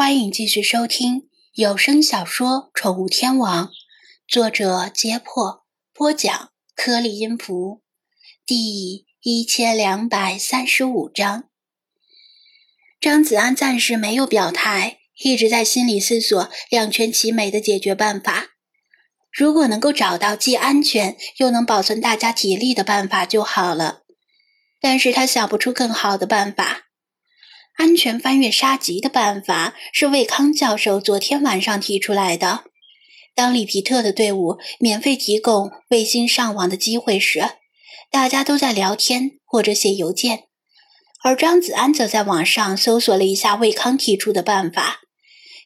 欢迎继续收听有声小说《宠物天王》，作者：揭破，播讲：颗粒音符，第一千两百三十五章。张子安暂时没有表态，一直在心里思索两全其美的解决办法。如果能够找到既安全又能保存大家体力的办法就好了。但是他想不出更好的办法。安全翻越沙棘的办法是魏康教授昨天晚上提出来的。当里皮特的队伍免费提供卫星上网的机会时，大家都在聊天或者写邮件，而张子安则在网上搜索了一下魏康提出的办法。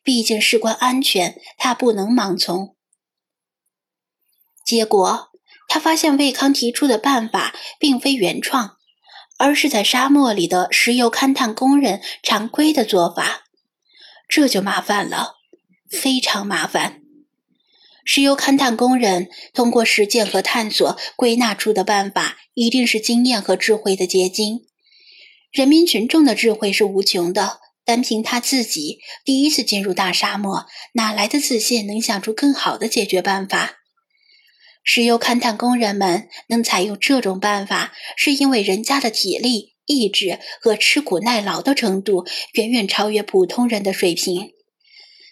毕竟事关安全，他不能盲从。结果，他发现魏康提出的办法并非原创。而是在沙漠里的石油勘探工人常规的做法，这就麻烦了，非常麻烦。石油勘探工人通过实践和探索归纳出的办法，一定是经验和智慧的结晶。人民群众的智慧是无穷的，单凭他自己第一次进入大沙漠，哪来的自信能想出更好的解决办法？石油勘探工人们能采用这种办法，是因为人家的体力、意志和吃苦耐劳的程度远远超越普通人的水平。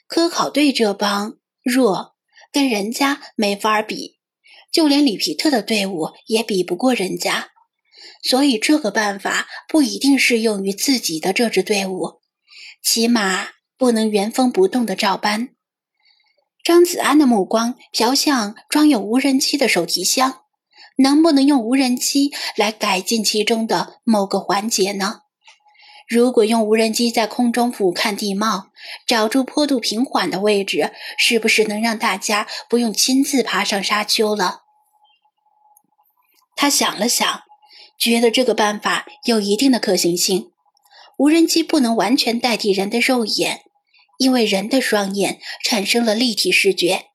科考队这帮弱，跟人家没法比，就连里皮特的队伍也比不过人家。所以这个办法不一定适用于自己的这支队伍，起码不能原封不动的照搬。张子安的目光瞟向装有无人机的手提箱，能不能用无人机来改进其中的某个环节呢？如果用无人机在空中俯瞰地貌，找出坡度平缓的位置，是不是能让大家不用亲自爬上沙丘了？他想了想，觉得这个办法有一定的可行性。无人机不能完全代替人的肉眼。因为人的双眼产生了立体视觉，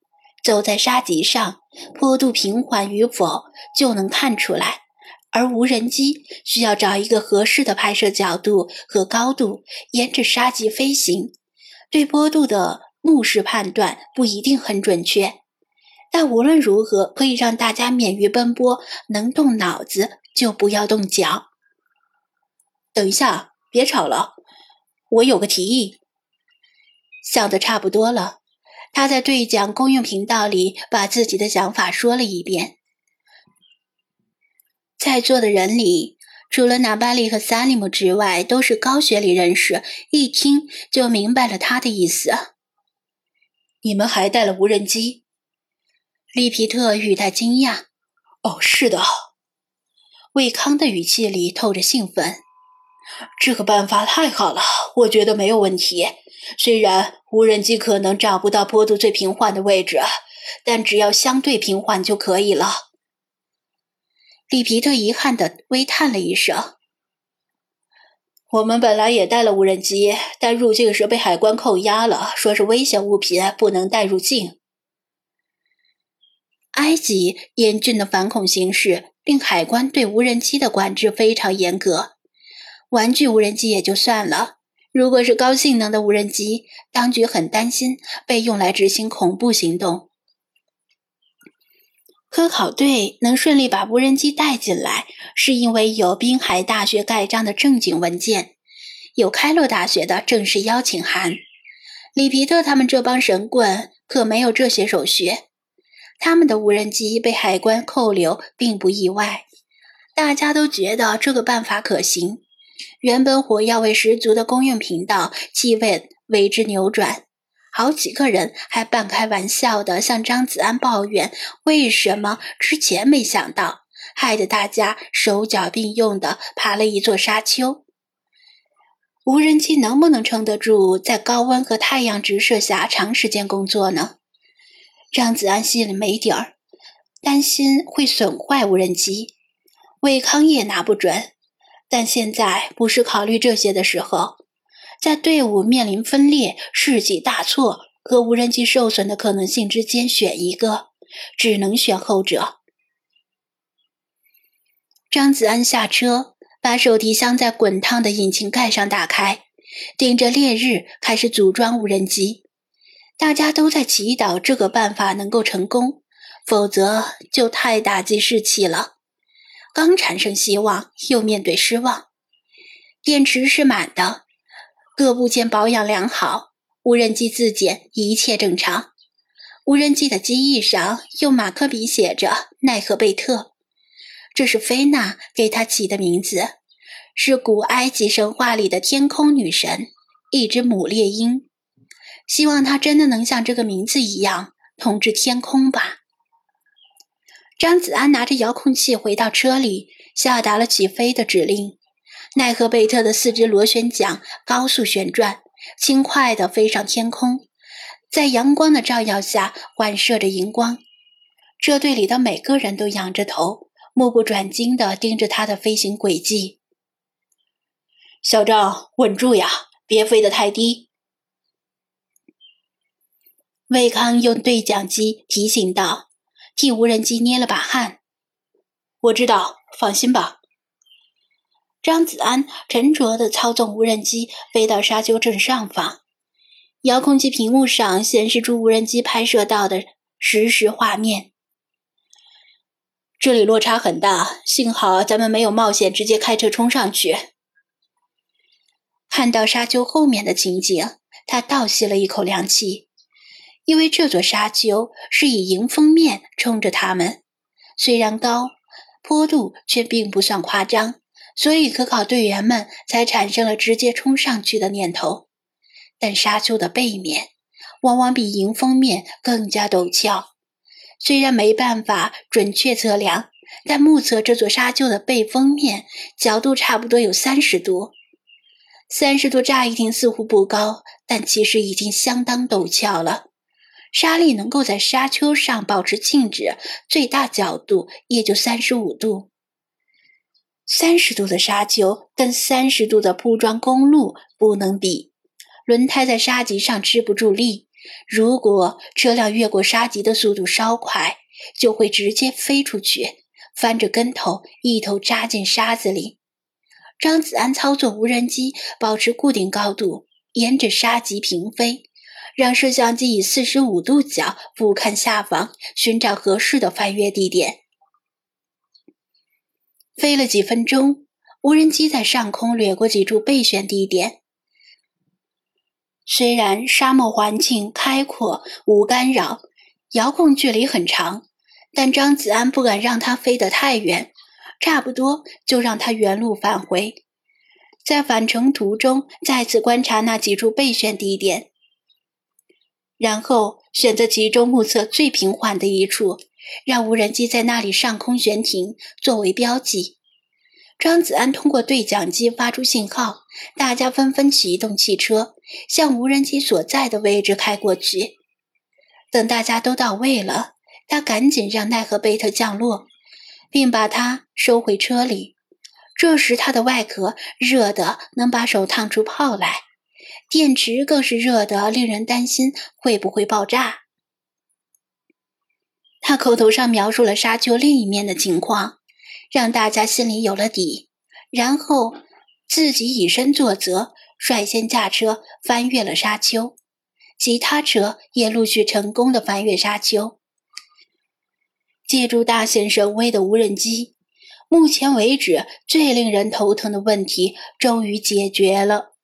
走在沙棘上，坡度平缓与否就能看出来。而无人机需要找一个合适的拍摄角度和高度，沿着沙棘飞行，对坡度的目视判断不一定很准确。但无论如何，可以让大家免于奔波，能动脑子就不要动脚。等一下，别吵了，我有个提议。想的差不多了，他在对讲公用频道里把自己的想法说了一遍。在座的人里，除了纳巴利和萨利姆之外，都是高学历人士，一听就明白了他的意思。你们还带了无人机？利皮特语带惊讶。哦，是的。魏康的语气里透着兴奋。这个办法太好了，我觉得没有问题。虽然无人机可能找不到坡度最平缓的位置，但只要相对平缓就可以了。里皮特遗憾地微叹了一声：“我们本来也带了无人机，但入境时被海关扣押了，说是危险物品不能带入境。埃及严峻的反恐形势令海关对无人机的管制非常严格。玩具无人机也就算了。”如果是高性能的无人机，当局很担心被用来执行恐怖行动。科考队能顺利把无人机带进来，是因为有滨海大学盖章的正经文件，有开罗大学的正式邀请函。里皮特他们这帮神棍可没有这些手续，他们的无人机被海关扣留并不意外，大家都觉得这个办法可行。原本火药味十足的公用频道，气味为之扭转。好几个人还半开玩笑的向张子安抱怨：“为什么之前没想到？”害得大家手脚并用的爬了一座沙丘。无人机能不能撑得住在高温和太阳直射下长时间工作呢？张子安心里没底儿，担心会损坏无人机。魏康也拿不准。但现在不是考虑这些的时候，在队伍面临分裂、士气大挫和无人机受损的可能性之间选一个，只能选后者。张子安下车，把手提箱在滚烫的引擎盖上打开，顶着烈日开始组装无人机。大家都在祈祷这个办法能够成功，否则就太打击士气了。刚产生希望，又面对失望。电池是满的，各部件保养良好，无人机自检一切正常。无人机的机翼上用马克笔写着“奈何贝特”，这是菲娜给他起的名字，是古埃及神话里的天空女神，一只母猎鹰。希望他真的能像这个名字一样统治天空吧。张子安拿着遥控器回到车里，下达了起飞的指令。奈何贝特的四只螺旋桨高速旋转，轻快地飞上天空，在阳光的照耀下反射着荧光。车队里的每个人都仰着头，目不转睛地盯着它的飞行轨迹。小张，稳住呀，别飞得太低。魏康用对讲机提醒道，替无人机捏了把汗。我知道，放心吧。张子安沉着地操纵无人机飞到沙丘正上方，遥控器屏幕上显示出无人机拍摄到的实时画面。这里落差很大，幸好咱们没有冒险直接开车冲上去。看到沙丘后面的情景，他倒吸了一口凉气。因为这座沙丘是以迎风面冲着他们，虽然高，坡度却并不算夸张，所以科考队员们才产生了直接冲上去的念头。但沙丘的背面往往比迎风面更加陡峭，虽然没办法准确测量，但目测这座沙丘的背风面角度差不多有三十度。三十度乍一听似乎不高，但其实已经相当陡峭了。沙粒能够在沙丘上保持静止，最大角度也就三十五度。三十度的沙丘跟三十度的铺装公路不能比，轮胎在沙棘上吃不住力。如果车辆越过沙棘的速度稍快，就会直接飞出去，翻着跟头，一头扎进沙子里。张子安操作无人机，保持固定高度，沿着沙棘平飞。让摄像机以四十五度角俯瞰下方，寻找合适的翻越地点。飞了几分钟，无人机在上空掠过几处备选地点。虽然沙漠环境开阔无干扰，遥控距离很长，但张子安不敢让它飞得太远，差不多就让它原路返回。在返程途中，再次观察那几处备选地点。然后选择其中目测最平缓的一处，让无人机在那里上空悬停作为标记。张子安通过对讲机发出信号，大家纷纷启动汽车，向无人机所在的位置开过去。等大家都到位了，他赶紧让奈何贝特降落，并把它收回车里。这时，它的外壳热得能把手烫出泡来。电池更是热得令人担心会不会爆炸。他口头上描述了沙丘另一面的情况，让大家心里有了底，然后自己以身作则，率先驾车翻越了沙丘。其他车也陆续成功的翻越沙丘。借助大显神威的无人机，目前为止最令人头疼的问题终于解决了。